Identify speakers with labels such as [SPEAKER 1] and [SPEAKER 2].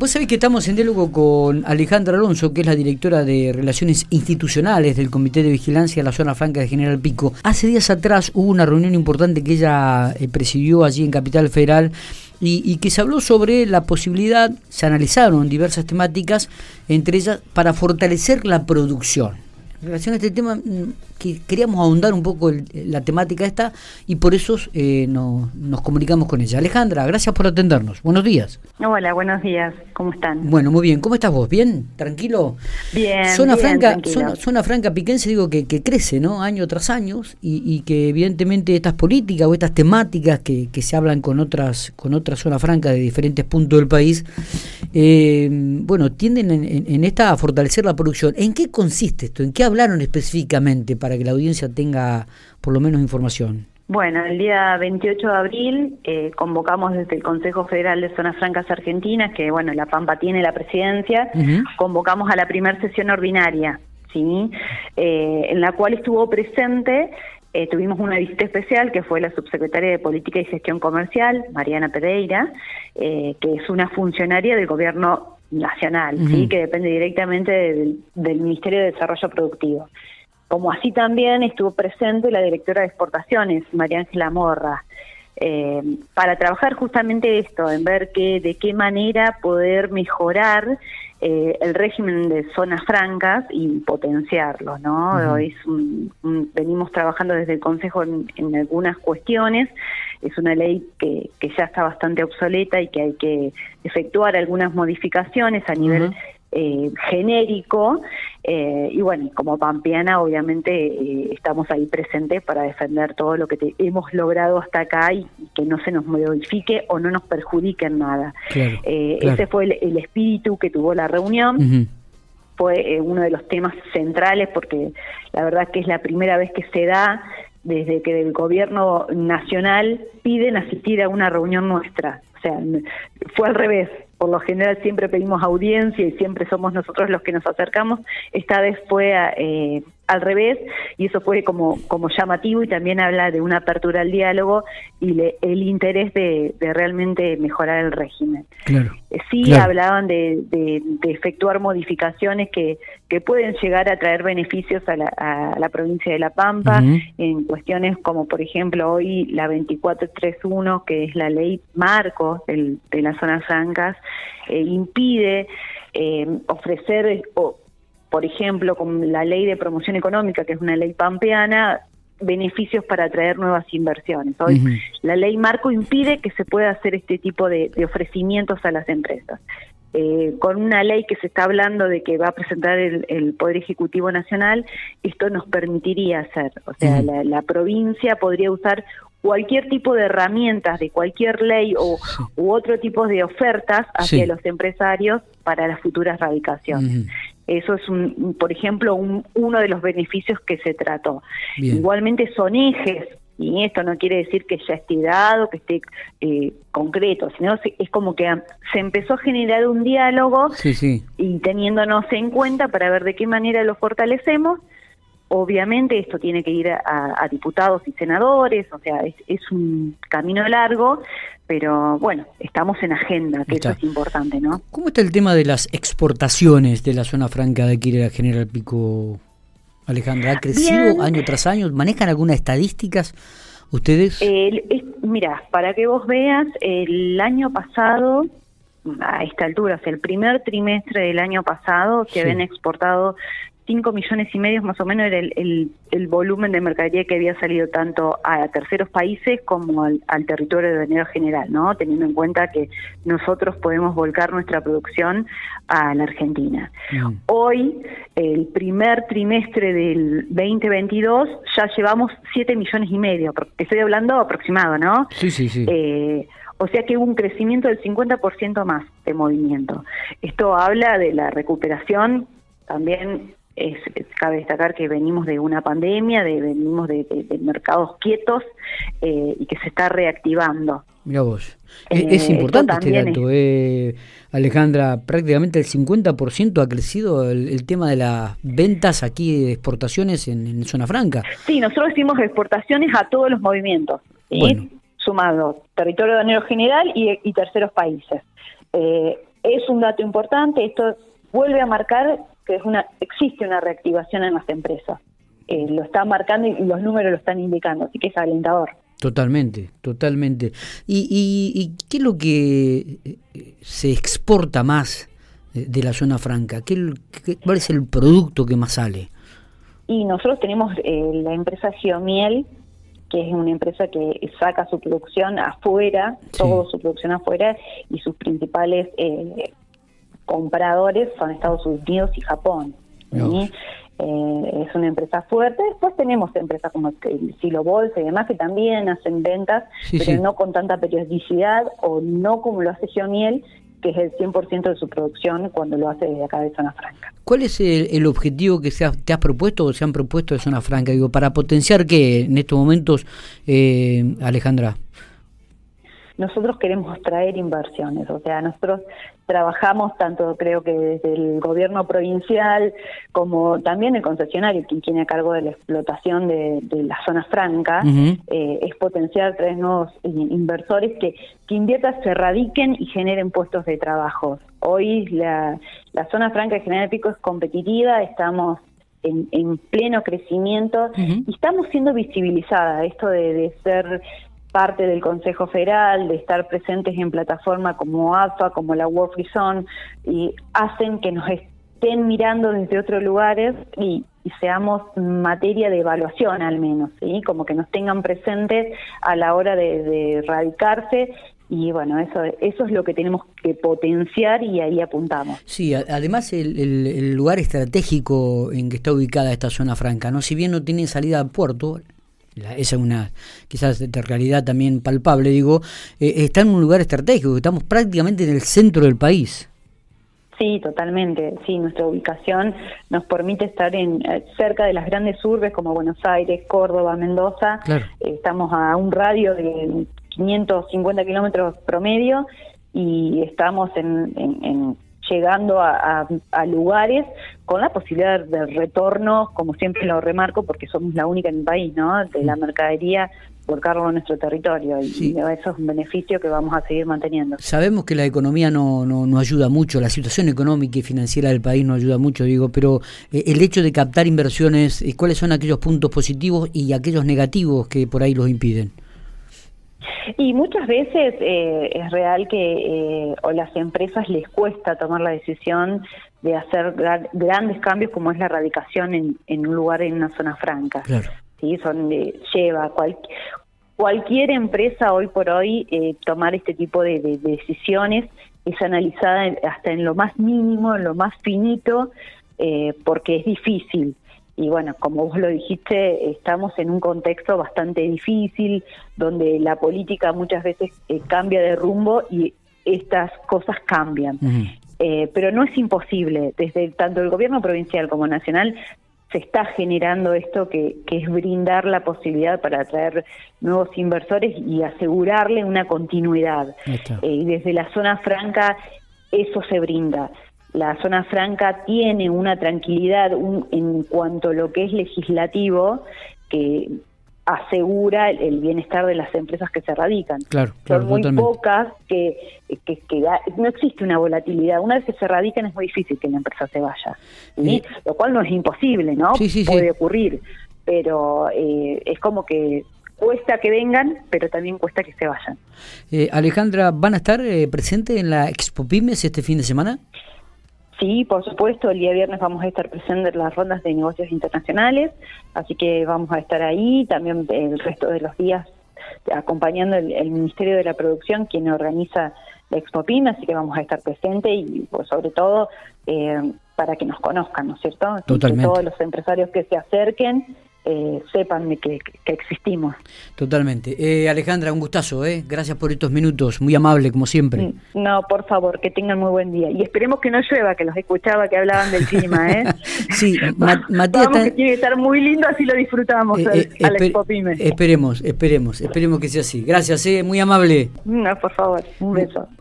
[SPEAKER 1] Vos sabés que estamos en diálogo con Alejandra Alonso, que es la directora de Relaciones Institucionales del Comité de Vigilancia de la Zona Franca de General Pico. Hace días atrás hubo una reunión importante que ella eh, presidió allí en Capital Federal y, y, que se habló sobre la posibilidad, se analizaron diversas temáticas, entre ellas para fortalecer la producción. En relación a este tema, mm, que queríamos ahondar un poco el, la temática esta y por eso eh, no, nos comunicamos con ella. Alejandra, gracias por atendernos. Buenos días.
[SPEAKER 2] Hola, buenos días. ¿Cómo están?
[SPEAKER 1] Bueno, muy bien. ¿Cómo estás vos? ¿Bien? ¿Tranquilo?
[SPEAKER 2] Bien.
[SPEAKER 1] Zona
[SPEAKER 2] bien,
[SPEAKER 1] franca, zona, zona franca piquense, digo que, que crece, ¿no? Año tras año y, y, que evidentemente estas políticas o estas temáticas que, que se hablan con otras con otras zonas francas de diferentes puntos del país, eh, bueno, tienden en, en, en, esta a fortalecer la producción. ¿En qué consiste esto? ¿En qué hablaron específicamente para que la audiencia tenga por lo menos información?
[SPEAKER 2] Bueno, el día 28 de abril eh, convocamos desde el Consejo Federal de Zonas Francas Argentinas, que bueno, La Pampa tiene la presidencia, uh -huh. convocamos a la primera sesión ordinaria, ¿sí? Eh, en la cual estuvo presente eh, tuvimos una visita especial que fue la subsecretaria de Política y Gestión Comercial, Mariana Pereira, eh, que es una funcionaria del gobierno nacional, uh -huh. ¿sí? que depende directamente del, del, Ministerio de Desarrollo Productivo. Como así también estuvo presente la directora de exportaciones, María Ángela Morra, eh, para trabajar justamente esto, en ver que, de qué manera poder mejorar eh, el régimen de zonas francas y potenciarlo, ¿no? Uh -huh. es un, un, venimos trabajando desde el Consejo en, en, algunas cuestiones, es una ley que, que ya está bastante obsoleta y que hay que efectuar algunas modificaciones a nivel uh -huh. Eh, genérico, eh, y bueno, como pampeana obviamente eh, estamos ahí presentes para defender todo lo que te, hemos logrado hasta acá y, y, que no se nos modifique o no nos perjudique en nada.
[SPEAKER 1] Claro,
[SPEAKER 2] eh,
[SPEAKER 1] claro.
[SPEAKER 2] Ese fue el, el, espíritu que tuvo la reunión. Uh -huh. Fue eh, uno de los temas centrales porque la verdad que es la primera vez que se da desde que el gobierno nacional piden asistir a una reunión nuestra. O sea, fue al revés por lo general siempre pedimos audiencia y siempre somos nosotros los que nos acercamos. Esta vez fue eh, al revés y eso fue como, como llamativo y también habla de una apertura al diálogo y le, el interés de, de, realmente mejorar el régimen.
[SPEAKER 1] Claro,
[SPEAKER 2] sí
[SPEAKER 1] claro.
[SPEAKER 2] hablaban de, de, de, efectuar modificaciones que, que pueden llegar a traer beneficios a la, a la provincia de La Pampa uh -huh. en cuestiones como por ejemplo hoy la 2431 que es la ley marco del, de las zonas francas eh, impide eh, ofrecer, o, por ejemplo, con la ley de promoción económica, que es una ley pampeana, beneficios para atraer nuevas inversiones. Hoy uh -huh. la ley marco impide que se pueda hacer este tipo de, de ofrecimientos a las empresas. Eh, con una ley que se está hablando de que va a presentar el, el Poder Ejecutivo Nacional, esto nos permitiría hacer. O sea, uh -huh. la, la, provincia podría usar cualquier tipo de herramientas de cualquier ley o sí. u otro tipo de ofertas hacia sí. los empresarios para las futuras radicaciones. Uh -huh. Eso es, un, por ejemplo, un, uno de los beneficios que se trató. Bien. Igualmente son ejes y esto no quiere decir que ya esté dado, que esté eh, concreto, sino es como que se empezó a generar un diálogo
[SPEAKER 1] sí, sí.
[SPEAKER 2] y teniéndonos en cuenta para ver de qué manera lo fortalecemos. Obviamente esto tiene que ir a, a diputados y senadores, o sea, es, es, un camino largo, pero bueno, estamos en agenda, que está. eso es importante, ¿no?
[SPEAKER 1] ¿Cómo está el tema de las exportaciones de la zona franca de aquí de la General Pico Alejandra, ¿ha crecido Bien. año tras año? ¿Manejan algunas estadísticas ustedes?
[SPEAKER 2] Es, mira, para que vos veas, el año pasado, a esta altura, o sea, el primer trimestre del año pasado, se sí. habían exportado 5 millones y medio más o menos era el, el, el, volumen de mercadería que había salido tanto a terceros países como al, al, territorio de manera general, ¿no? Teniendo en cuenta que nosotros podemos volcar nuestra producción a la Argentina. Mm. Hoy, el primer trimestre del 2022, ya llevamos 7 millones y medio, estoy hablando aproximado, ¿no?
[SPEAKER 1] Sí, sí, sí.
[SPEAKER 2] Eh, o sea que hubo un crecimiento del 50% más de movimiento. Esto habla de la recuperación también es, cabe destacar que venimos de una pandemia, de, venimos de, de, de mercados quietos eh, y que se está reactivando.
[SPEAKER 1] Mira vos, eh, es, importante este dato, eh, Alejandra, prácticamente el 50% ha crecido el, el, tema de las ventas aquí de exportaciones en, en, zona franca.
[SPEAKER 2] Sí, nosotros decimos exportaciones a todos los movimientos, ¿sí? bueno. sumado territorio de general y, y terceros países. Eh, es un dato importante, esto vuelve a marcar que es una existe una reactivación en las empresas. Eh, lo está marcando y los números lo están indicando, así que es alentador.
[SPEAKER 1] Totalmente, totalmente. ¿Y, y, qué es lo que eh, se exporta más de la zona franca? ¿Qué, cuál es el producto que más sale?
[SPEAKER 2] Y nosotros tenemos eh, la empresa Geomiel, que es una empresa que saca su producción afuera, todo su producción afuera, y sus principales eh, compradores son Estados Unidos y Japón. Eh, es una empresa fuerte. Después tenemos empresas como el Silo Bolsa y demás que también hacen ventas, pero no con tanta periodicidad o no como lo hace Geomiel, que es el 100% de su producción cuando lo hace desde acá de Zona Franca.
[SPEAKER 1] ¿Cuál es el, objetivo que se te has propuesto o se han propuesto de Zona Franca? Digo, para potenciar qué en estos momentos, eh, Alejandra
[SPEAKER 2] nosotros queremos traer inversiones, o sea, nosotros trabajamos tanto creo que desde el gobierno provincial como también el concesionario, quien tiene a cargo de la explotación de, la zona franca, eh, es potenciar traer nuevos inversores que, que inviertan, se radiquen y generen puestos de trabajo. Hoy la, zona franca de General Pico es competitiva, estamos en, pleno crecimiento y estamos siendo visibilizadas. Esto de, de, ser parte del Consejo Federal, de estar presentes en plataformas como AFA, como la World Free Zone, y hacen que nos estén mirando desde otros lugares y, seamos materia de evaluación al menos, ¿sí? como que nos tengan presentes a la hora de, radicarse y bueno, eso, eso es lo que tenemos que potenciar y ahí apuntamos.
[SPEAKER 1] Sí, además el, el, lugar estratégico en que está ubicada esta zona franca, ¿no? Si bien no tiene salida a puerto, esa es una quizás de realidad también palpable, digo, eh, está en un lugar estratégico, estamos prácticamente en el centro del país.
[SPEAKER 2] Sí, totalmente. Sí, nuestra ubicación nos permite estar en eh, cerca de las grandes urbes como Buenos Aires, Córdoba, Mendoza. estamos a un radio de 550 kilómetros promedio y estamos en llegando a, lugares con la posibilidad de retorno, como siempre lo remarco, porque somos la única en el país, ¿no? De la mercadería por cargo de nuestro territorio y eso es un beneficio que vamos a seguir manteniendo.
[SPEAKER 1] Sabemos que la economía no, no, ayuda mucho, la situación económica y financiera del país no ayuda mucho, digo, pero eh, el hecho de captar inversiones, eh, ¿cuáles son aquellos puntos positivos y aquellos negativos que por ahí los impiden?
[SPEAKER 2] Y muchas veces eh, es real que eh, o las empresas les cuesta tomar la decisión de hacer grandes cambios como es la radicación en, en, un lugar en una zona franca. ¿sí? Son lleva cualquier empresa hoy por hoy eh, tomar este tipo de, de, decisiones es analizada hasta en lo más mínimo, en lo más finito, porque es difícil y bueno, como vos lo dijiste, estamos en un contexto bastante difícil, donde la política muchas veces eh, cambia de rumbo y estas cosas cambian. Eh, pero no es imposible, desde tanto el gobierno provincial como nacional se está generando esto que, que es brindar la posibilidad para atraer nuevos inversores y asegurarle una continuidad. Eh, y desde la zona franca eso se brinda la zona franca tiene una tranquilidad en cuanto a lo que es legislativo que asegura el, bienestar de las empresas que se radican.
[SPEAKER 1] Claro,
[SPEAKER 2] Son muy pocas que, que, no existe una volatilidad. Una vez que se radican es muy difícil que la empresa se vaya. Lo cual no es imposible, ¿no? Puede ocurrir, pero eh, es como que cuesta que vengan, pero también cuesta que se vayan.
[SPEAKER 1] Eh, Alejandra, ¿van a estar eh, presentes en la Expo Pymes este fin de semana?
[SPEAKER 2] Sí, por supuesto, el día viernes vamos a estar presentes en las rondas de negocios internacionales, así que vamos a estar ahí, también el resto de los días acompañando el, Ministerio de la Producción, quien organiza la Expo PYME, así que vamos a estar presentes y pues, sobre todo eh, para que nos conozcan, ¿no es cierto?
[SPEAKER 1] Totalmente.
[SPEAKER 2] todos los empresarios que se acerquen eh, sepan que, que, existimos.
[SPEAKER 1] Totalmente. Eh, Alejandra, un gustazo, ¿eh? Gracias por estos minutos, muy amable como siempre.
[SPEAKER 2] Mm, no, por favor, que tengan muy buen día. Y esperemos que no llueva, que los escuchaba que hablaban del clima, ¿eh?
[SPEAKER 1] sí, Matías...
[SPEAKER 2] que tiene que estar muy lindo, así lo disfrutamos eh, al,
[SPEAKER 1] Esperemos, esperemos, esperemos que sea así. Gracias, ¿eh? Muy amable.
[SPEAKER 2] No, por favor, un beso.